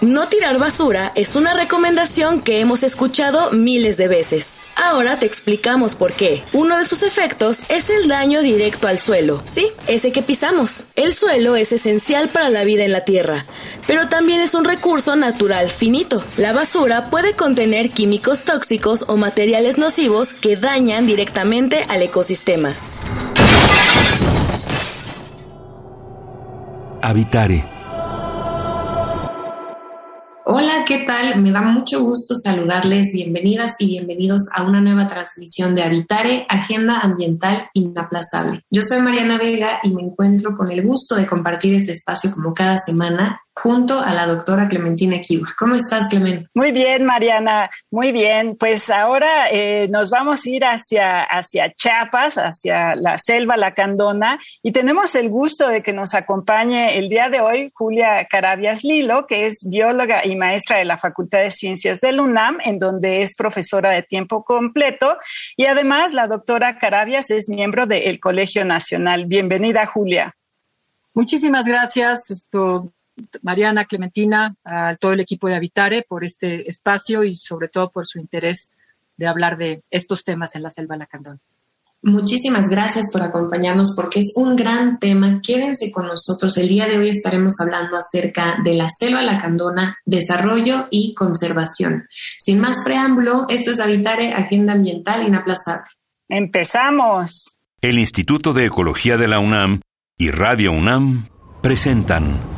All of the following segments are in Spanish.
No tirar basura es una recomendación que hemos escuchado miles de veces. Ahora te explicamos por qué. Uno de sus efectos es el daño directo al suelo. Sí, ese que pisamos. El suelo es esencial para la vida en la Tierra, pero también es un recurso natural finito. La basura puede contener químicos tóxicos o materiales nocivos que dañan directamente al ecosistema. Habitare Hola, ¿qué tal? Me da mucho gusto saludarles. Bienvenidas y bienvenidos a una nueva transmisión de Habitare, Agenda Ambiental Inaplazable. Yo soy Mariana Vega y me encuentro con el gusto de compartir este espacio como cada semana junto a la doctora Clementina Kiwa. ¿Cómo estás, Clemente? Muy bien, Mariana, muy bien. Pues ahora eh, nos vamos a ir hacia, hacia Chiapas, hacia la selva lacandona, y tenemos el gusto de que nos acompañe el día de hoy Julia Carabias Lilo, que es bióloga y maestra de la Facultad de Ciencias del UNAM, en donde es profesora de tiempo completo, y además la doctora Carabias es miembro del Colegio Nacional. Bienvenida, Julia. Muchísimas gracias, esto, Mariana, Clementina, a todo el equipo de Habitare por este espacio y sobre todo por su interés de hablar de estos temas en la selva lacandona. Muchísimas gracias por acompañarnos porque es un gran tema. Quédense con nosotros. El día de hoy estaremos hablando acerca de la selva lacandona, desarrollo y conservación. Sin más preámbulo, esto es Habitare, Agenda Ambiental Inaplazable. Empezamos. El Instituto de Ecología de la UNAM y Radio UNAM presentan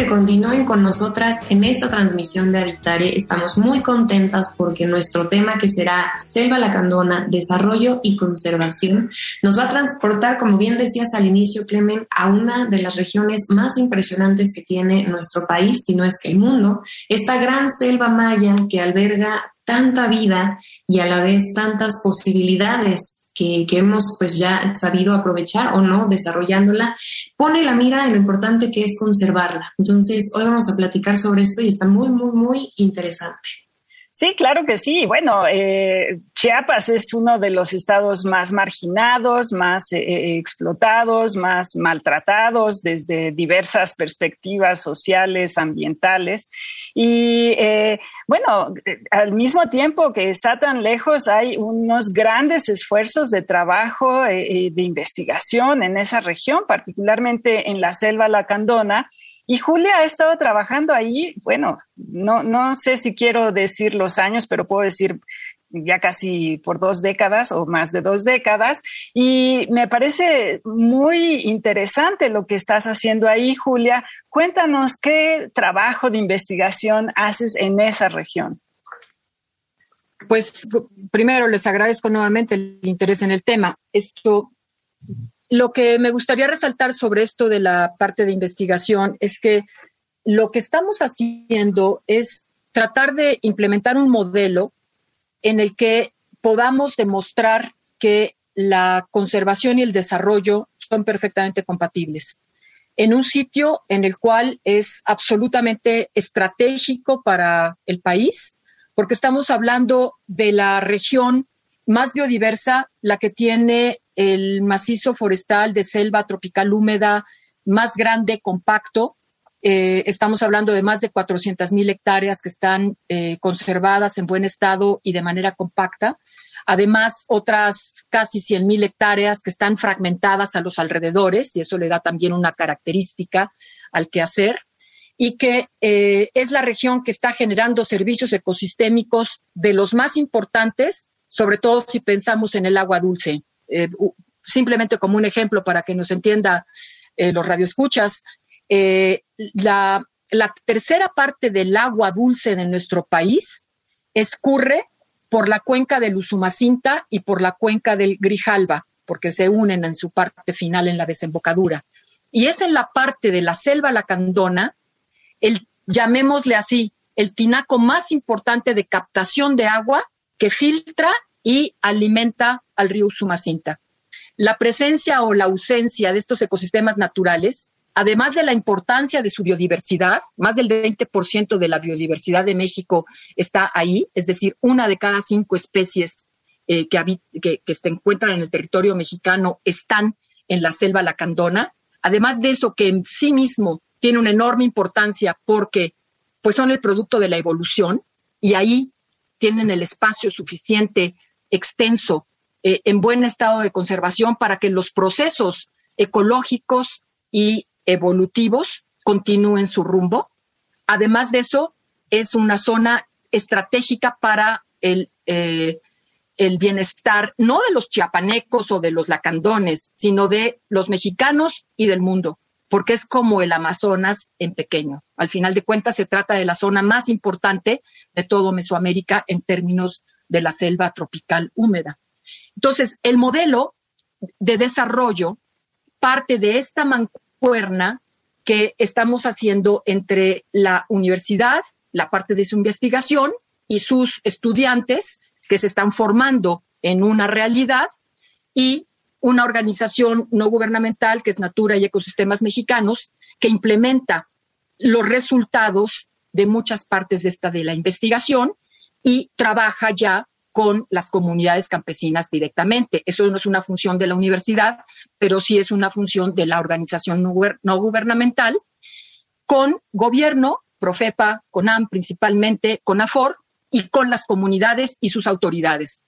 Que continúen con nosotras en esta transmisión de Habitare. Estamos muy contentas porque nuestro tema que será Selva Lacandona, Desarrollo y Conservación nos va a transportar, como bien decías al inicio, Clemen, a una de las regiones más impresionantes que tiene nuestro país, si no es que el mundo, esta gran selva maya que alberga tanta vida y a la vez tantas posibilidades que, hemos pues ya sabido aprovechar o no desarrollándola, pone la mira en lo importante que es conservarla. Entonces, hoy vamos a platicar sobre esto y está muy, muy, muy interesante. Sí, claro que sí. Bueno, eh, Chiapas es uno de los estados más marginados, más eh, eh, explotados, más maltratados desde diversas perspectivas sociales, ambientales. Y bueno, al mismo tiempo que está tan lejos, hay unos grandes esfuerzos de trabajo, de investigación en esa región, particularmente en la selva lacandona y Julia ha estado trabajando ahí, bueno, no, no sé si quiero decir los años, pero puedo decir ya casi por dos décadas o más de dos décadas. Y me parece muy interesante lo que estás haciendo ahí, Julia. Cuéntanos qué trabajo de investigación haces en esa región. Pues primero les agradezco nuevamente el interés en el tema. Esto lo que me gustaría resaltar sobre esto de la parte de investigación es que lo que estamos haciendo es tratar de implementar un modelo en el que podamos demostrar que la conservación y el desarrollo son perfectamente compatibles. En un sitio en el cual es absolutamente estratégico para el país, porque estamos hablando de la región más biodiversa, la que tiene el macizo forestal de selva tropical húmeda más grande, compacto. Eh, estamos hablando de más de 400 mil hectáreas que están eh, conservadas en buen estado y de manera compacta. Además, otras casi 100 mil hectáreas que están fragmentadas a los alrededores, y eso le da también una característica al quehacer, y que eh, es la región que está generando servicios ecosistémicos de los más importantes sobre todo si pensamos en el agua dulce. Eh, simplemente como un ejemplo para que nos entienda eh, los radioescuchas, eh, la, la tercera parte del agua dulce de nuestro país escurre por la cuenca del Usumacinta y por la cuenca del Grijalba, porque se unen en su parte final en la desembocadura. Y es en la parte de la selva lacandona, el, llamémosle así, el tinaco más importante de captación de agua que filtra y alimenta al río Usumacinta. La presencia o la ausencia de estos ecosistemas naturales, además de la importancia de su biodiversidad, más del 20% de la biodiversidad de México está ahí, es decir, una de cada cinco especies eh, que, que se encuentran en el territorio mexicano están en la selva lacandona. Además de eso, que en sí mismo tiene una enorme importancia porque pues son el producto de la evolución y ahí tienen el espacio suficiente, extenso, eh, en buen estado de conservación para que los procesos ecológicos y evolutivos continúen su rumbo. Además de eso, es una zona estratégica para el, eh, el bienestar no de los chiapanecos o de los lacandones, sino de los mexicanos y del mundo, porque es como el Amazonas en pequeño. Al final de cuentas, se trata de la zona más importante de todo Mesoamérica en términos de la selva tropical húmeda. Entonces, el modelo de desarrollo parte de esta mancuerna que estamos haciendo entre la universidad, la parte de su investigación y sus estudiantes que se están formando en una realidad y una organización no gubernamental que es Natura y Ecosistemas Mexicanos que implementa los resultados de muchas partes de esta de la investigación y trabaja ya con las comunidades campesinas directamente. Eso no es una función de la universidad, pero sí es una función de la organización no, gubernamental, con gobierno, Profepa, CONAM principalmente, con AFOR y con las comunidades y sus autoridades.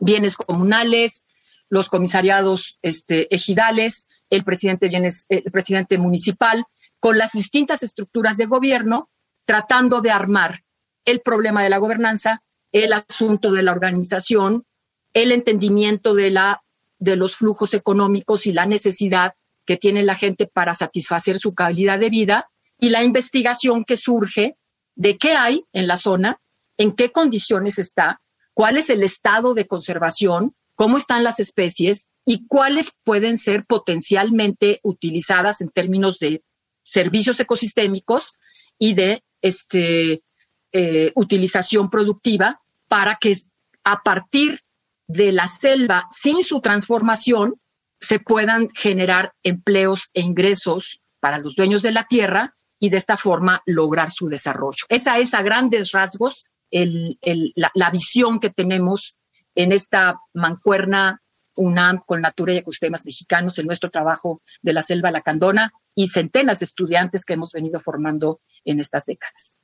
Bienes comunales, los comisariados este, ejidales, el presidente, el presidente municipal, con las distintas estructuras de gobierno, tratando de armar el problema de la gobernanza el asunto de la organización, el entendimiento de, la, de los flujos económicos y la necesidad que tiene la gente para satisfacer su calidad de vida y la investigación que surge de qué hay en la zona, en qué condiciones está, cuál es el estado de conservación, cómo están las especies y cuáles pueden ser potencialmente utilizadas en términos de servicios ecosistémicos y de este, eh, utilización productiva para que a partir de la selva, sin su transformación, se puedan generar empleos e ingresos para los dueños de la tierra y de esta forma lograr su desarrollo. Esa es a grandes rasgos la, visión que tenemos en esta mancuerna UNAM con Natura y Ecosistemas Mexicanos en nuestro trabajo de la selva lacandona y centenas de estudiantes que hemos venido formando en estas décadas.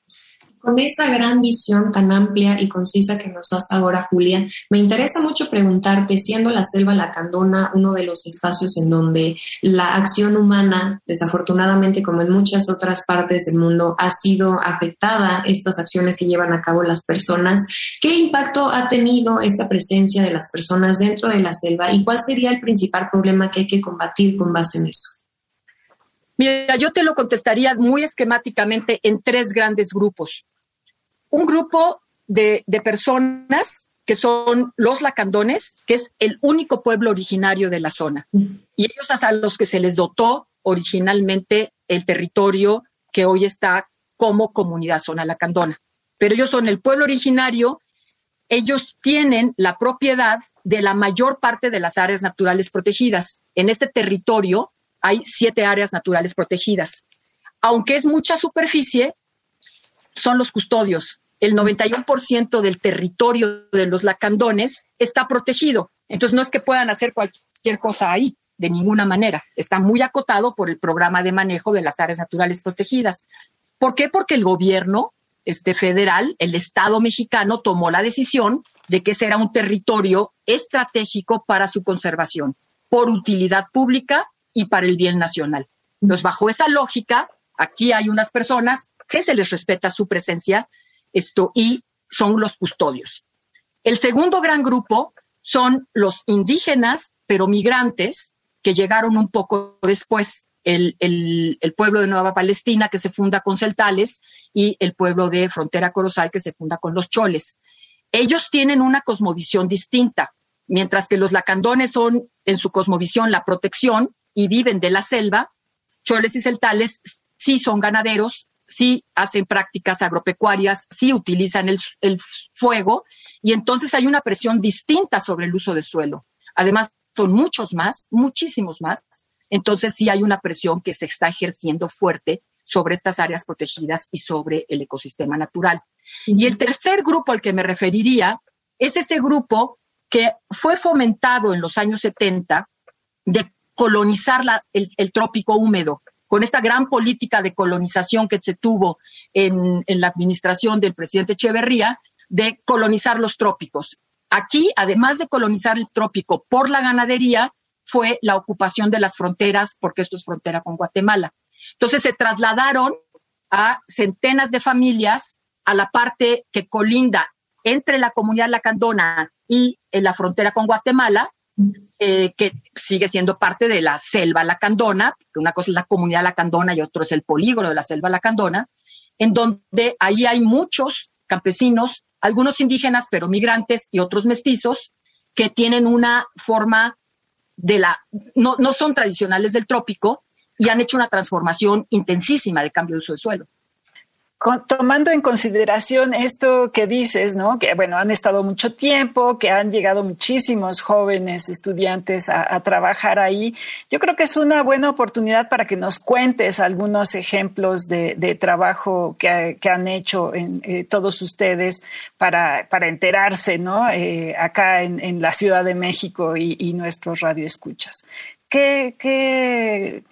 Con esa gran visión tan amplia y concisa que nos das ahora, Julia, me interesa mucho preguntarte, siendo la selva lacandona uno de los espacios en donde la acción humana, desafortunadamente como en muchas otras partes del mundo, ha sido afectada, estas acciones que llevan a cabo las personas, ¿qué impacto ha tenido esta presencia de las personas dentro de la selva y cuál sería el principal problema que hay que combatir con base en eso? Mira, yo te lo contestaría muy esquemáticamente en tres grandes grupos. Un grupo de, personas que son los lacandones, que es el único pueblo originario de la zona. Y ellos a los que se les dotó originalmente el territorio que hoy está como comunidad zona lacandona. Pero ellos son el pueblo originario, ellos tienen la propiedad de la mayor parte de las áreas naturales protegidas. En este territorio hay siete áreas naturales protegidas. Aunque es mucha superficie, son los custodios. El 91% del territorio de los lacandones está protegido. Entonces no es que puedan hacer cualquier cosa ahí, de ninguna manera. Está muy acotado por el programa de manejo de las áreas naturales protegidas. ¿Por qué? Porque el gobierno este, federal, el Estado mexicano, tomó la decisión de que será un territorio estratégico para su conservación, por utilidad pública y para el bien nacional. Entonces, bajo esa lógica, aquí hay unas personas que se les respeta su presencia esto, y son los custodios. El segundo gran grupo son los indígenas, pero migrantes, que llegaron un poco después. El, el, pueblo de Nueva Palestina, que se funda con celtales, y el pueblo de Frontera Corozal, que se funda con los choles. Ellos tienen una cosmovisión distinta, mientras que los lacandones son en su cosmovisión la protección y viven de la selva, choles y celtales sí son ganaderos, sí hacen prácticas agropecuarias, sí utilizan el, el fuego y entonces hay una presión distinta sobre el uso de suelo. Además, son muchos más, muchísimos más. Entonces sí hay una presión que se está ejerciendo fuerte sobre estas áreas protegidas y sobre el ecosistema natural. Y el tercer grupo al que me referiría es ese grupo que fue fomentado en los años 70 de colonizar el, trópico húmedo, con esta gran política de colonización que se tuvo en, la administración del presidente Echeverría, de colonizar los trópicos. Aquí, además de colonizar el trópico por la ganadería, fue la ocupación de las fronteras, porque esto es frontera con Guatemala. Entonces se trasladaron a centenas de familias a la parte que colinda entre la comunidad lacandona y la frontera con Guatemala, eh, que sigue siendo parte de la selva lacandona, que una cosa es la comunidad lacandona y otro es el polígono de la selva lacandona, en donde ahí hay muchos campesinos, algunos indígenas, pero migrantes y otros mestizos, que tienen una forma de la, no, no son tradicionales del trópico y han hecho una transformación intensísima de cambio de uso de suelo tomando en consideración esto que dices, ¿no? Que bueno, han estado mucho tiempo, que han llegado muchísimos jóvenes estudiantes a, trabajar ahí. Yo creo que es una buena oportunidad para que nos cuentes algunos ejemplos de, trabajo que, han hecho eh, todos ustedes para, para enterarse, ¿no? Eh, acá en, la Ciudad de México y, y nuestros radioescuchas. ¿Qué, qué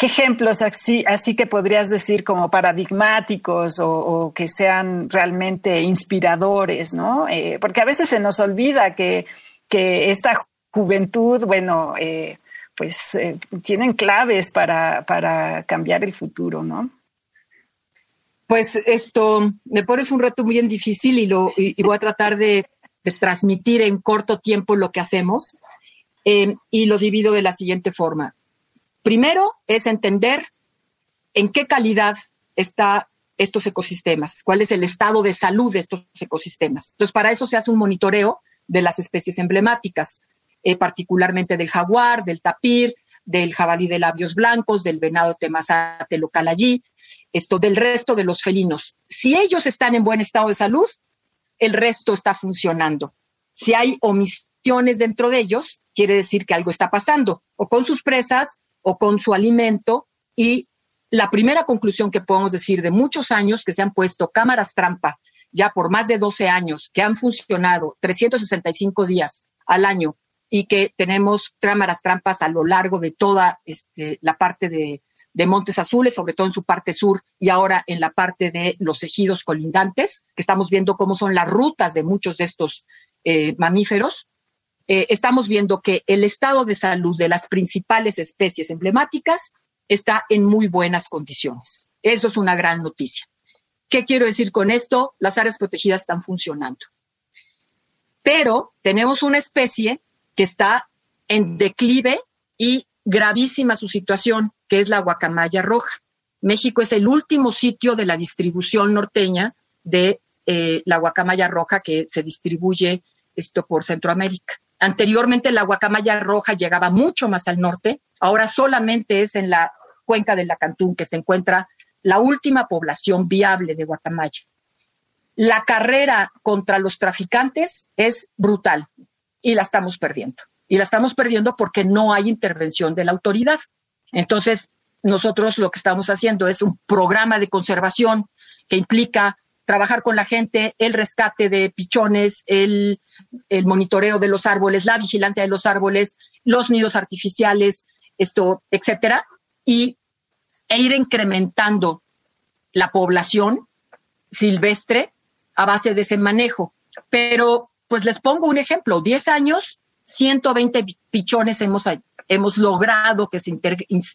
¿Qué ejemplos así, que podrías decir como paradigmáticos o, que sean realmente inspiradores, ¿no? Eh, porque a veces se nos olvida que, esta juventud, bueno, eh, pues eh, tienen claves para, cambiar el futuro, ¿no? Pues esto me pones un reto muy difícil y, lo, voy a tratar de, transmitir en corto tiempo lo que hacemos y lo divido de la siguiente forma. Primero es entender en qué calidad están estos ecosistemas, cuál es el estado de salud de estos ecosistemas. Entonces, para eso se hace un monitoreo de las especies emblemáticas, eh, particularmente del jaguar, del tapir, del jabalí de labios blancos, del venado temazate local allí, esto del resto de los felinos. Si ellos están en buen estado de salud, el resto está funcionando. Si hay omisiones dentro de ellos, quiere decir que algo está pasando, o con sus presas, o con su alimento y la primera conclusión que podemos decir de muchos años que se han puesto cámaras trampa ya por más de 12 años, que han funcionado 365 días al año y que tenemos cámaras trampas a lo largo de toda este, la parte de, Montes Azules, sobre todo en su parte sur y ahora en la parte de los ejidos colindantes, que estamos viendo cómo son las rutas de muchos de estos eh, mamíferos. Eh, estamos viendo que el estado de salud de las principales especies emblemáticas está en muy buenas condiciones. Eso es una gran noticia. ¿Qué quiero decir con esto? Las áreas protegidas están funcionando. Pero tenemos una especie que está en declive y gravísima su situación, que es la guacamaya roja. México es el último sitio de la distribución norteña de eh, la guacamaya roja que se distribuye esto por Centroamérica. Anteriormente la guacamaya roja llegaba mucho más al norte, ahora solamente es en la cuenca de la Cantún que se encuentra la última población viable de guacamaya. La carrera contra los traficantes es brutal y la estamos perdiendo. Y la estamos perdiendo porque no hay intervención de la autoridad. Entonces, nosotros lo que estamos haciendo es un programa de conservación que implica trabajar con la gente, el rescate de pichones, el, monitoreo de los árboles, la vigilancia de los árboles, los nidos artificiales, esto, etcétera, y e ir incrementando la población silvestre a base de ese manejo. Pero, pues les pongo un ejemplo, 10 años, 120 pichones hemos, hemos logrado que se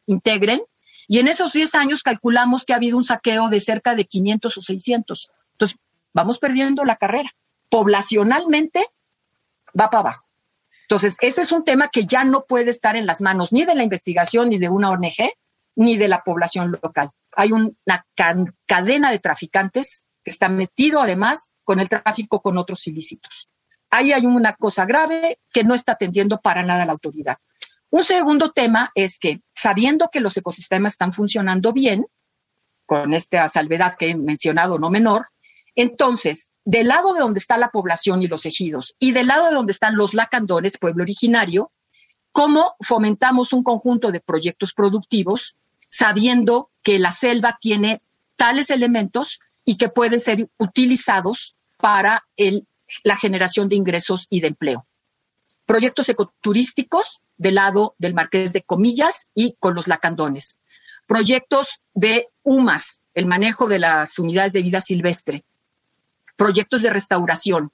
integren y en esos 10 años calculamos que ha habido un saqueo de cerca de 500 o 600. Vamos perdiendo la carrera. Poblacionalmente va para abajo. Entonces, ese es un tema que ya no puede estar en las manos ni de la investigación, ni de una ONG, ni de la población local. Hay una cadena de traficantes que está metido además con el tráfico con otros ilícitos. Ahí hay una cosa grave que no está atendiendo para nada la autoridad. Un segundo tema es que, sabiendo que los ecosistemas están funcionando bien, con esta salvedad que he mencionado no menor, entonces, del lado de donde está la población y los ejidos y del lado de donde están los lacandones, pueblo originario, cómo fomentamos un conjunto de proyectos productivos sabiendo que la selva tiene tales elementos y que pueden ser utilizados para la generación de ingresos y de empleo. Proyectos ecoturísticos del lado del Marqués de Comillas y con los lacandones. Proyectos de UMAS, el manejo de las unidades de vida silvestre. Proyectos de restauración.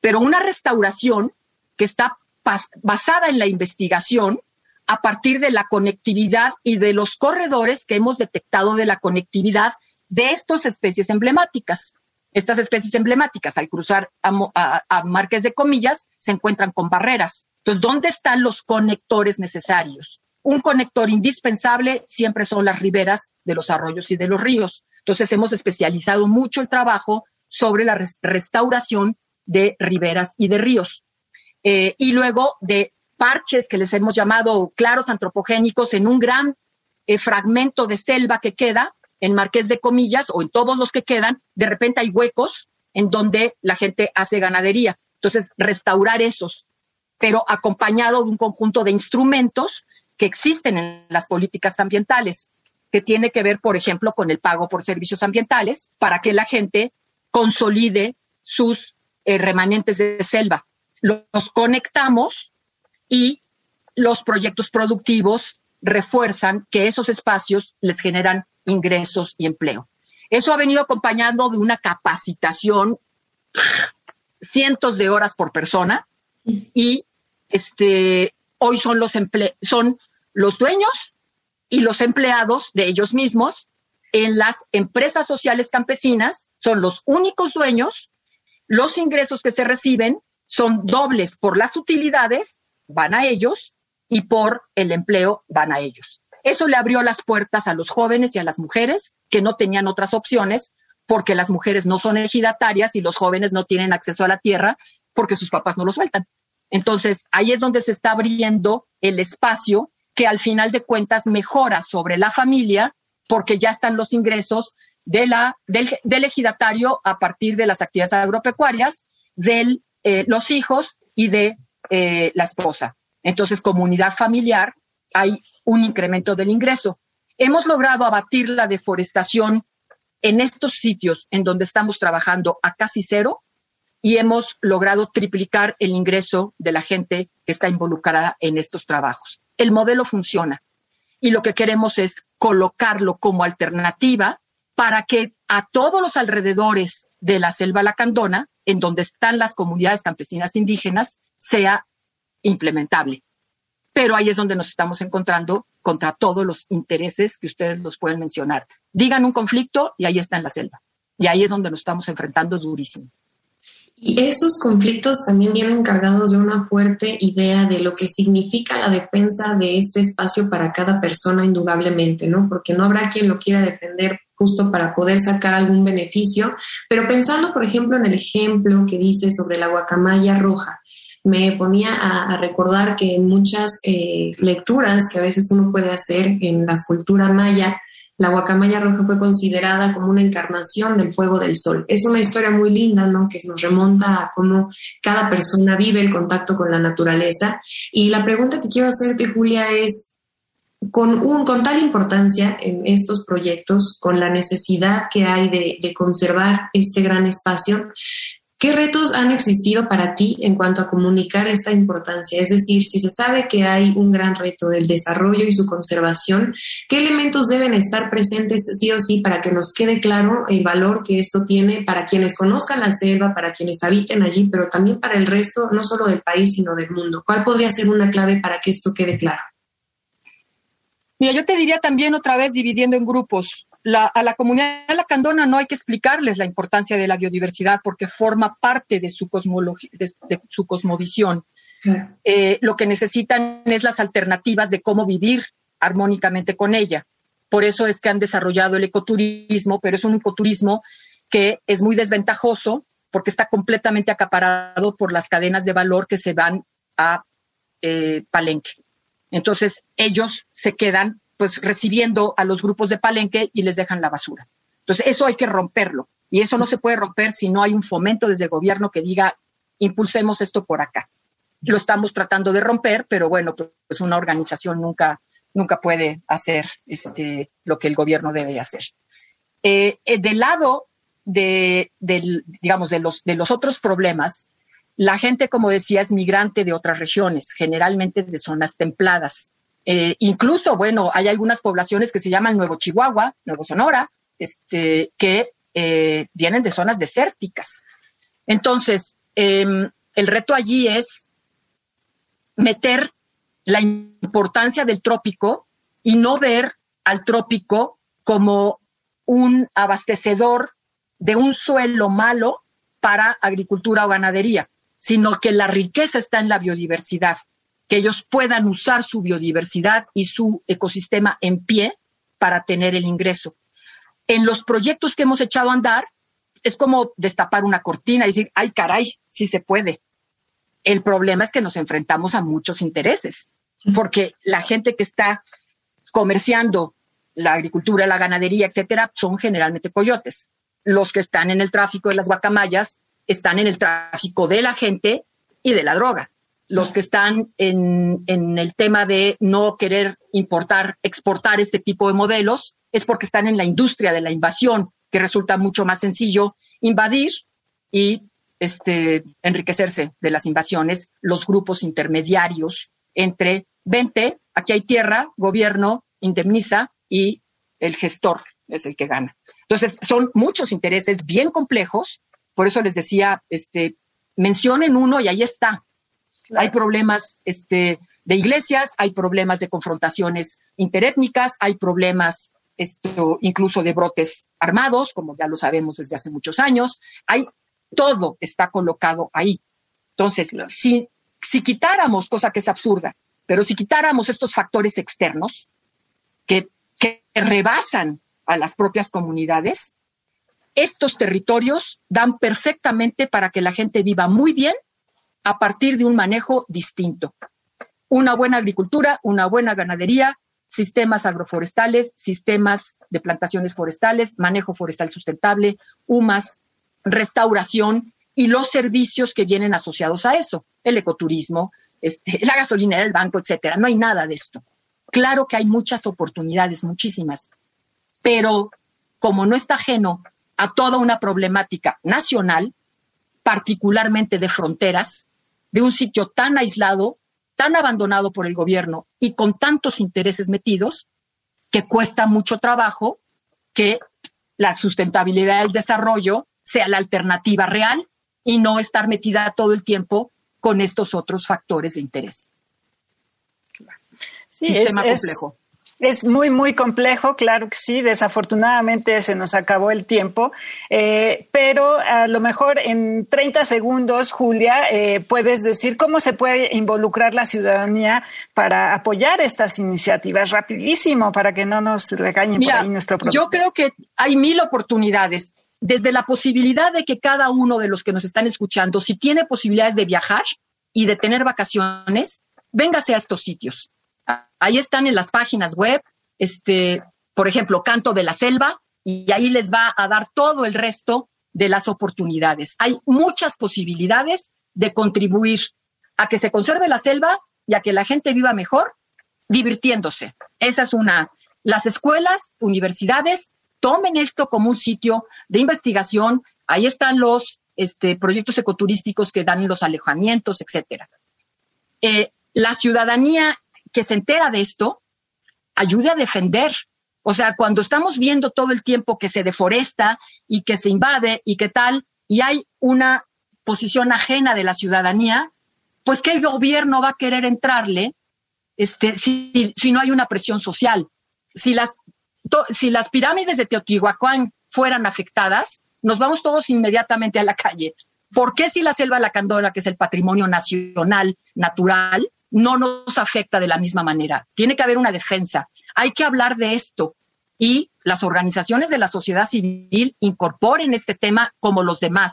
Pero una restauración que está basada en la investigación a partir de la conectividad y de los corredores que hemos detectado de la conectividad de estas especies emblemáticas. Estas especies emblemáticas, al cruzar a, a, Marques de Comillas, se encuentran con barreras. Entonces, ¿dónde están los conectores necesarios? Un conector indispensable siempre son las riberas de los arroyos y de los ríos. Entonces, hemos especializado mucho el trabajo sobre la restauración de riberas y de ríos. Eh, y luego de parches que les hemos llamado claros antropogénicos en un gran eh, fragmento de selva que queda en Marqués de Comillas o en todos los que quedan, de repente hay huecos en donde la gente hace ganadería. Entonces, restaurar esos, pero acompañado de un conjunto de instrumentos que existen en las políticas ambientales, que tiene que ver, por ejemplo, con el pago por servicios ambientales, para que la gente consolide sus eh, remanentes de selva. Los conectamos y los proyectos productivos refuerzan que esos espacios les generan ingresos y empleo. Eso ha venido acompañado de una capacitación, cientos de horas por persona, y este, hoy son los, son los dueños y los empleados de ellos mismos en las empresas sociales campesinas, son los únicos dueños, los ingresos que se reciben son dobles por las utilidades, van a ellos, y por el empleo van a ellos. Eso le abrió las puertas a los jóvenes y a las mujeres que no tenían otras opciones porque las mujeres no son ejidatarias y los jóvenes no tienen acceso a la tierra porque sus papás no lo sueltan. Entonces, ahí es donde se está abriendo el espacio que al final de cuentas mejora sobre la familia porque ya están los ingresos de la, del, ejidatario a partir de las actividades agropecuarias, de eh, los hijos y de eh, la esposa. Entonces, comunidad familiar hay un incremento del ingreso. Hemos logrado abatir la deforestación en estos sitios en donde estamos trabajando a casi cero y hemos logrado triplicar el ingreso de la gente que está involucrada en estos trabajos. El modelo funciona y lo que queremos es colocarlo como alternativa para que a todos los alrededores de la selva lacandona, en donde están las comunidades campesinas indígenas, sea implementable pero ahí es donde nos estamos encontrando contra todos los intereses que ustedes los pueden mencionar. Digan un conflicto y ahí está en la selva. Y ahí es donde nos estamos enfrentando durísimo. Y esos conflictos también vienen cargados de una fuerte idea de lo que significa la defensa de este espacio para cada persona, indudablemente, ¿no? Porque no habrá quien lo quiera defender justo para poder sacar algún beneficio. Pero pensando, por ejemplo, en el ejemplo que dice sobre la guacamaya roja, me ponía a, recordar que en muchas eh, lecturas que a veces uno puede hacer en la escultura maya, la guacamaya roja fue considerada como una encarnación del fuego del sol. Es una historia muy linda, ¿no? Que nos remonta a cómo cada persona vive el contacto con la naturaleza. Y la pregunta que quiero hacerte, Julia, es, con, un, con tal importancia en estos proyectos, con la necesidad que hay de, de conservar este gran espacio, ¿Qué retos han existido para ti en cuanto a comunicar esta importancia? Es decir, si se sabe que hay un gran reto del desarrollo y su conservación, ¿qué elementos deben estar presentes sí o sí para que nos quede claro el valor que esto tiene para quienes conozcan la selva, para quienes habiten allí, pero también para el resto, no solo del país, sino del mundo? ¿Cuál podría ser una clave para que esto quede claro? Mira, yo te diría también otra vez dividiendo en grupos. a la comunidad de la Candona no hay que explicarles la importancia de la biodiversidad porque forma parte de su, cosmología, de, su cosmovisión. Eh, lo que necesitan es las alternativas de cómo vivir armónicamente con ella. Por eso es que han desarrollado el ecoturismo, pero es un ecoturismo que es muy desventajoso porque está completamente acaparado por las cadenas de valor que se van a eh, Palenque. Entonces, ellos se quedan pues recibiendo a los grupos de Palenque y les dejan la basura. Entonces, eso hay que romperlo. Y eso no se puede romper si no hay un fomento desde el gobierno que diga, impulsemos esto por acá. Lo estamos tratando de romper, pero bueno, pues una organización nunca, nunca puede hacer este, lo que el gobierno debe hacer. Eh, eh, del lado de, digamos, de los, de los otros problemas, la gente, como decía, es migrante de otras regiones, generalmente de zonas templadas. Eh, incluso, bueno, hay algunas poblaciones que se llaman Nuevo Chihuahua, Nuevo Sonora, este, que eh, vienen de zonas desérticas. Entonces, em, el reto allí es meter la importancia del trópico y no ver al trópico como un abastecedor de un suelo malo para agricultura o ganadería sino que la riqueza está en la biodiversidad, que ellos puedan usar su biodiversidad y su ecosistema en pie para tener el ingreso. En los proyectos que hemos echado a andar, es como destapar una cortina y decir, ay caray, sí se puede. El problema es que nos enfrentamos a muchos intereses, porque la gente que está comerciando la agricultura, la ganadería, etcétera, son generalmente coyotes. Los que están en el tráfico de las guacamayas están en el tráfico de la gente y de la droga. Los que están en, el tema de no querer importar, exportar este tipo de modelos, es porque están en la industria de la invasión, que resulta mucho más sencillo invadir y este, enriquecerse de las invasiones, los grupos intermediarios entre 20, aquí hay tierra, gobierno, indemniza y el gestor es el que gana. Entonces, son muchos intereses bien complejos por eso les decía, este, mencionen uno y ahí está. Hay problemas este, de iglesias, hay problemas de confrontaciones interétnicas, hay problemas esto, incluso de brotes armados, como ya lo sabemos desde hace muchos años. Hay, todo está colocado ahí. Entonces, si, si quitáramos, cosa que es absurda, pero si quitáramos estos factores externos que, que rebasan a las propias comunidades, estos territorios dan perfectamente para que la gente viva muy bien a partir de un manejo distinto. Una buena agricultura, una buena ganadería, sistemas agroforestales, sistemas de plantaciones forestales, manejo forestal sustentable, humas, restauración y los servicios que vienen asociados a eso, el ecoturismo, este, la gasolinera, el banco, etcétera. No hay nada de esto. Claro que hay muchas oportunidades, muchísimas, pero como no está ajeno a toda una problemática nacional, particularmente de fronteras, de un sitio tan aislado, tan abandonado por el gobierno y con tantos intereses metidos, que cuesta mucho trabajo que la sustentabilidad del desarrollo sea la alternativa real y no estar metida todo el tiempo con estos otros factores de interés. Sí, Sistema complejo. Es muy, muy complejo, claro que sí. Desafortunadamente se nos acabó el tiempo, eh, pero a lo mejor en 30 segundos, Julia, eh, puedes decir cómo se puede involucrar la ciudadanía para apoyar estas iniciativas rapidísimo para que no nos regañen por ahí nuestro producto. Yo creo que hay mil oportunidades. Desde la posibilidad de que cada uno de los que nos están escuchando, si tiene posibilidades de viajar y de tener vacaciones, véngase a estos sitios Ahí están en las páginas web, este, por ejemplo, Canto de la Selva, y ahí les va a dar todo el resto de las oportunidades. Hay muchas posibilidades de contribuir a que se conserve la selva y a que la gente viva mejor divirtiéndose. Esa es una. Las escuelas, universidades, tomen esto como un sitio de investigación. Ahí están los este, proyectos ecoturísticos que dan los alejamientos, etcétera. Eh, la ciudadanía que se entera de esto ayude a defender. O sea, cuando estamos viendo todo el tiempo que se deforesta y que se invade y que tal, y hay una posición ajena de la ciudadanía, pues ¿qué gobierno va a querer entrarle este, si, no hay una presión social? Si las si las pirámides de Teotihuacán fueran afectadas, nos vamos todos inmediatamente a la calle. ¿Por qué si la selva lacandona, que es el patrimonio nacional natural, no nos afecta de la misma manera? Tiene que haber una defensa. Hay que hablar de esto y las organizaciones de la sociedad civil incorporen este tema como los demás.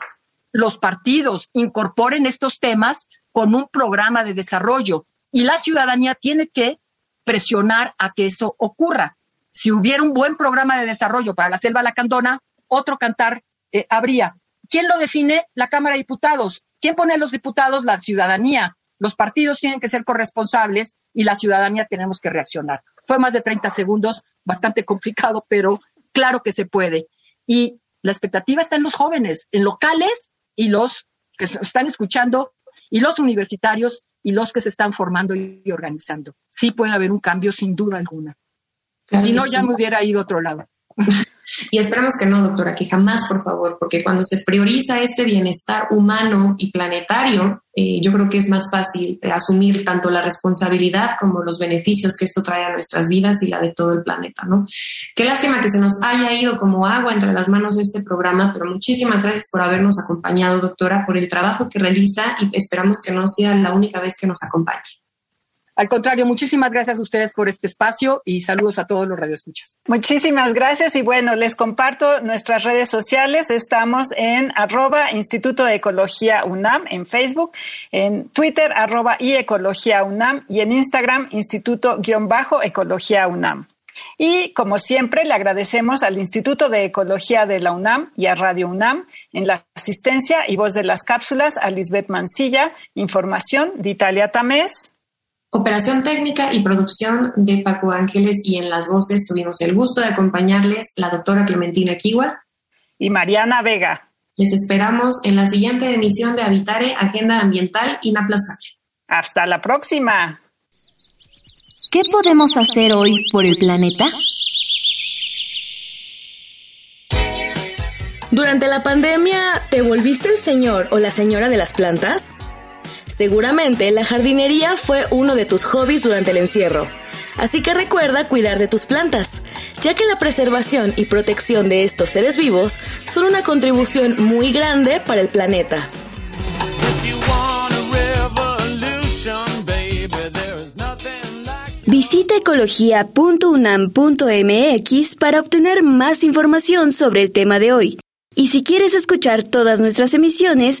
Los partidos incorporen estos temas con un programa de desarrollo y la ciudadanía tiene que presionar a que eso ocurra. Si hubiera un buen programa de desarrollo para la selva lacandona, otro cantar eh, habría. ¿Quién lo define? La Cámara de Diputados. ¿Quién pone a los diputados? La ciudadanía. Los partidos tienen que ser corresponsables y la ciudadanía tenemos que reaccionar. Fue más de 30 segundos, bastante complicado, pero claro que se puede. Y la expectativa está en los jóvenes, en locales y los que están escuchando, y los universitarios y los que se están formando y organizando. Sí puede haber un cambio, sin duda alguna. si no, ya me hubiera ido a otro lado. Y esperamos que no, doctora, que jamás, por favor, porque cuando se prioriza este bienestar humano y planetario, eh, yo creo que es más fácil asumir tanto la responsabilidad como los beneficios que esto trae a nuestras vidas y la de todo el planeta, ¿no? Qué lástima que se nos haya ido como agua entre las manos este programa, pero muchísimas gracias por habernos acompañado, doctora, por el trabajo que realiza y esperamos que no sea la única vez que nos acompañe. Al contrario, muchísimas gracias a ustedes por este espacio y saludos a todos los radioescuchas. Muchísimas gracias y bueno, les comparto nuestras redes sociales. Estamos en arroba Instituto de Ecología UNAM en Facebook, en Twitter arroba y Ecología UNAM y en Instagram Instituto-Ecología UNAM. Y como siempre, le agradecemos al Instituto de Ecología de la UNAM y a Radio UNAM en la asistencia y voz de las cápsulas a Lisbeth Mancilla, información de Italia Tamés. Operación técnica y producción de Paco Ángeles y en las voces tuvimos el gusto de acompañarles la doctora Clementina Kiwa y Mariana Vega. Les esperamos en la siguiente emisión de Habitare, Agenda Ambiental Inaplazable. Hasta la próxima. ¿Qué podemos hacer hoy por el planeta? Durante la pandemia, ¿te volviste el señor o la señora de las plantas? Seguramente la jardinería fue uno de tus hobbies durante el encierro. Así que recuerda cuidar de tus plantas, ya que la preservación y protección de estos seres vivos son una contribución muy grande para el planeta. Visita ecología.unam.mx para obtener más información sobre el tema de hoy. Y si quieres escuchar todas nuestras emisiones,